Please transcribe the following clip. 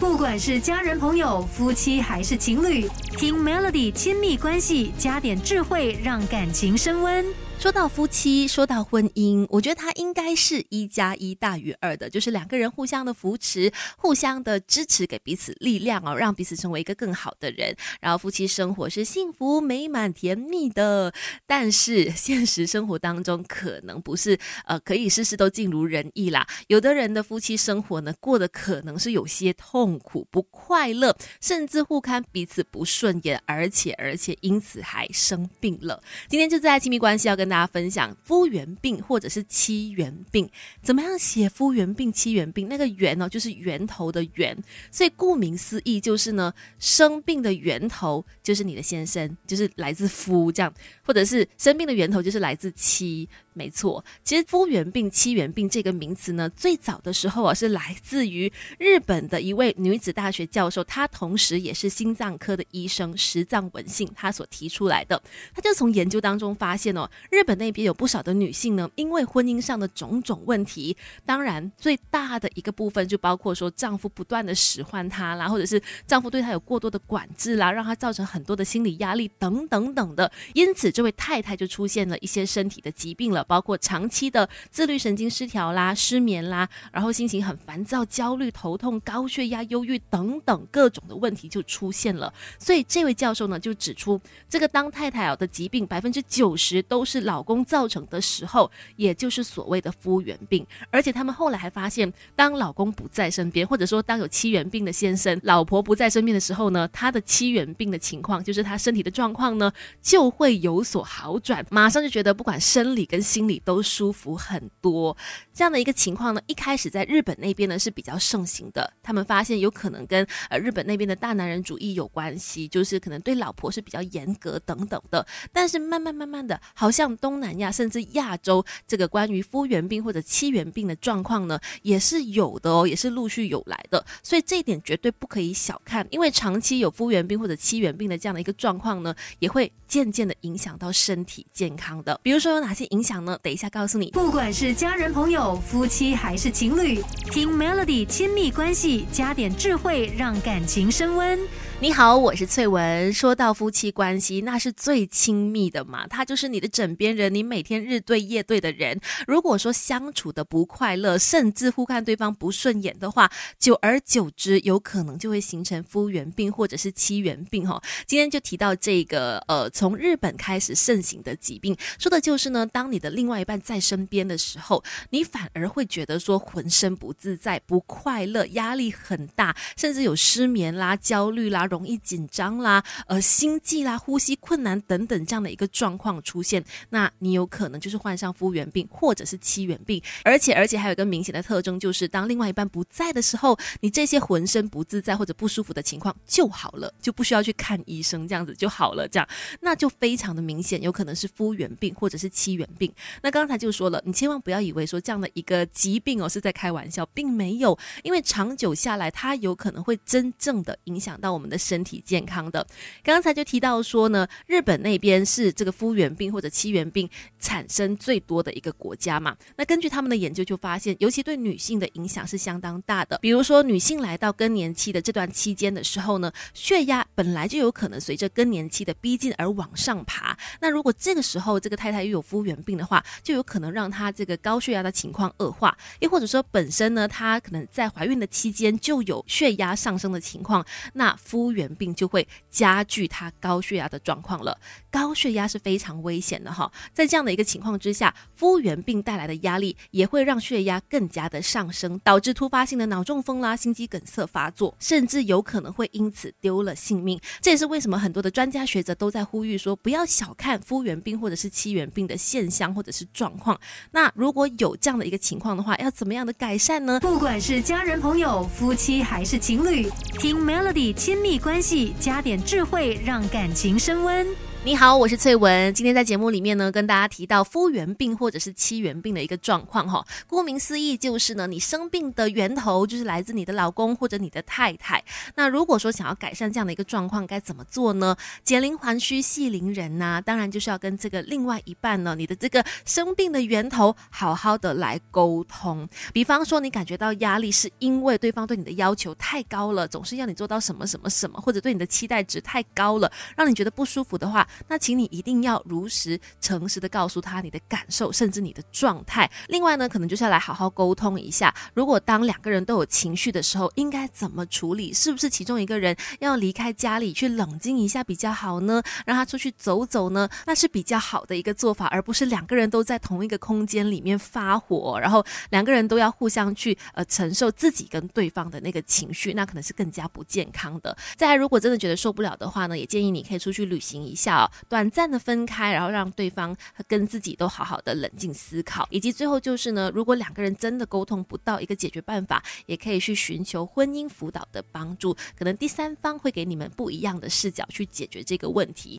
不管是家人、朋友、夫妻还是情侣，听 Melody 亲密关系，加点智慧，让感情升温。说到夫妻，说到婚姻，我觉得它应该是一加一大于二的，就是两个人互相的扶持，互相的支持，给彼此力量哦，让彼此成为一个更好的人。然后夫妻生活是幸福美满甜蜜的，但是现实生活当中可能不是呃可以事事都尽如人意啦。有的人的夫妻生活呢，过得可能是有些痛苦不快乐，甚至互看彼此不顺眼，而且而且因此还生病了。今天就在亲密关系要跟。大家分享夫源病或者是妻源病，怎么样写夫源病、妻源病？那个源呢，就是源头的源，所以顾名思义就是呢，生病的源头就是你的先生，就是来自夫这样，或者是生病的源头就是来自妻。没错，其实夫源病、妻源病这个名词呢，最早的时候啊，是来自于日本的一位女子大学教授，她同时也是心脏科的医生石藏文信，她所提出来的。她就从研究当中发现哦，日日本那边有不少的女性呢，因为婚姻上的种种问题，当然最大的一个部分就包括说丈夫不断的使唤她啦，或者是丈夫对她有过多的管制啦，让她造成很多的心理压力等等等的，因此这位太太就出现了一些身体的疾病了。包括长期的自律神经失调啦、失眠啦，然后心情很烦躁、焦虑、头痛、高血压、忧郁等等各种的问题就出现了。所以这位教授呢就指出，这个当太太啊的疾病百分之九十都是老公造成的时候，也就是所谓的夫源病。而且他们后来还发现，当老公不在身边，或者说当有妻源病的先生、老婆不在身边的时候呢，他的妻源病的情况，就是他身体的状况呢就会有所好转，马上就觉得不管生理跟心理都舒服很多，这样的一个情况呢，一开始在日本那边呢是比较盛行的。他们发现有可能跟呃日本那边的大男人主义有关系，就是可能对老婆是比较严格等等的。但是慢慢慢慢的，好像东南亚甚至亚洲这个关于夫源病或者妻源病的状况呢，也是有的哦，也是陆续有来的。所以这一点绝对不可以小看，因为长期有夫源病或者妻源病的这样的一个状况呢，也会渐渐的影响到身体健康的。比如说有哪些影响？呢？等一下告诉你。不管是家人、朋友、夫妻还是情侣，听 Melody 亲密关系，加点智慧，让感情升温。你好，我是翠文。说到夫妻关系，那是最亲密的嘛，他就是你的枕边人，你每天日对夜对的人。如果说相处的不快乐，甚至互看对方不顺眼的话，久而久之，有可能就会形成夫缘病或者是妻缘病哈。今天就提到这个呃，从日本开始盛行的疾病，说的就是呢，当你的另外一半在身边的时候，你反而会觉得说浑身不自在、不快乐、压力很大，甚至有失眠啦、焦虑啦。容易紧张啦，呃，心悸啦，呼吸困难等等这样的一个状况出现，那你有可能就是患上夫源病或者是妻源病，而且而且还有一个明显的特征，就是当另外一半不在的时候，你这些浑身不自在或者不舒服的情况就好了，就不需要去看医生，这样子就好了，这样那就非常的明显，有可能是夫源病或者是妻源病。那刚才就说了，你千万不要以为说这样的一个疾病哦是在开玩笑，并没有，因为长久下来，它有可能会真正的影响到我们的。身体健康的，刚才就提到说呢，日本那边是这个夫源病或者妻源病产生最多的一个国家嘛。那根据他们的研究就发现，尤其对女性的影响是相当大的。比如说，女性来到更年期的这段期间的时候呢，血压本来就有可能随着更年期的逼近而往上爬。那如果这个时候这个太太又有夫源病的话，就有可能让她这个高血压的情况恶化。又或者说，本身呢，她可能在怀孕的期间就有血压上升的情况，那夫原病就会加剧他高血压的状况了。高血压是非常危险的哈，在这样的一个情况之下，夫原病带来的压力也会让血压更加的上升，导致突发性的脑中风啦、心肌梗塞发作，甚至有可能会因此丢了性命。这也是为什么很多的专家学者都在呼吁说，不要小看夫原病或者是妻源病的现象或者是状况。那如果有这样的一个情况的话，要怎么样的改善呢？不管是家人、朋友、夫妻还是情侣，听 Melody 亲密关系，加点智慧，让感情升温。你好，我是翠文。今天在节目里面呢，跟大家提到夫源病或者是妻源病的一个状况哈。顾名思义，就是呢，你生病的源头就是来自你的老公或者你的太太。那如果说想要改善这样的一个状况，该怎么做呢？减龄还须系铃人呐，当然就是要跟这个另外一半呢，你的这个生病的源头好好的来沟通。比方说，你感觉到压力是因为对方对你的要求太高了，总是要你做到什么什么什么，或者对你的期待值太高了，让你觉得不舒服的话。那请你一定要如实、诚实的告诉他你的感受，甚至你的状态。另外呢，可能就是要来好好沟通一下，如果当两个人都有情绪的时候，应该怎么处理？是不是其中一个人要离开家里去冷静一下比较好呢？让他出去走走呢？那是比较好的一个做法，而不是两个人都在同一个空间里面发火，然后两个人都要互相去呃承受自己跟对方的那个情绪，那可能是更加不健康的。再来，如果真的觉得受不了的话呢，也建议你可以出去旅行一下。短暂的分开，然后让对方跟自己都好好的冷静思考，以及最后就是呢，如果两个人真的沟通不到一个解决办法，也可以去寻求婚姻辅导的帮助，可能第三方会给你们不一样的视角去解决这个问题。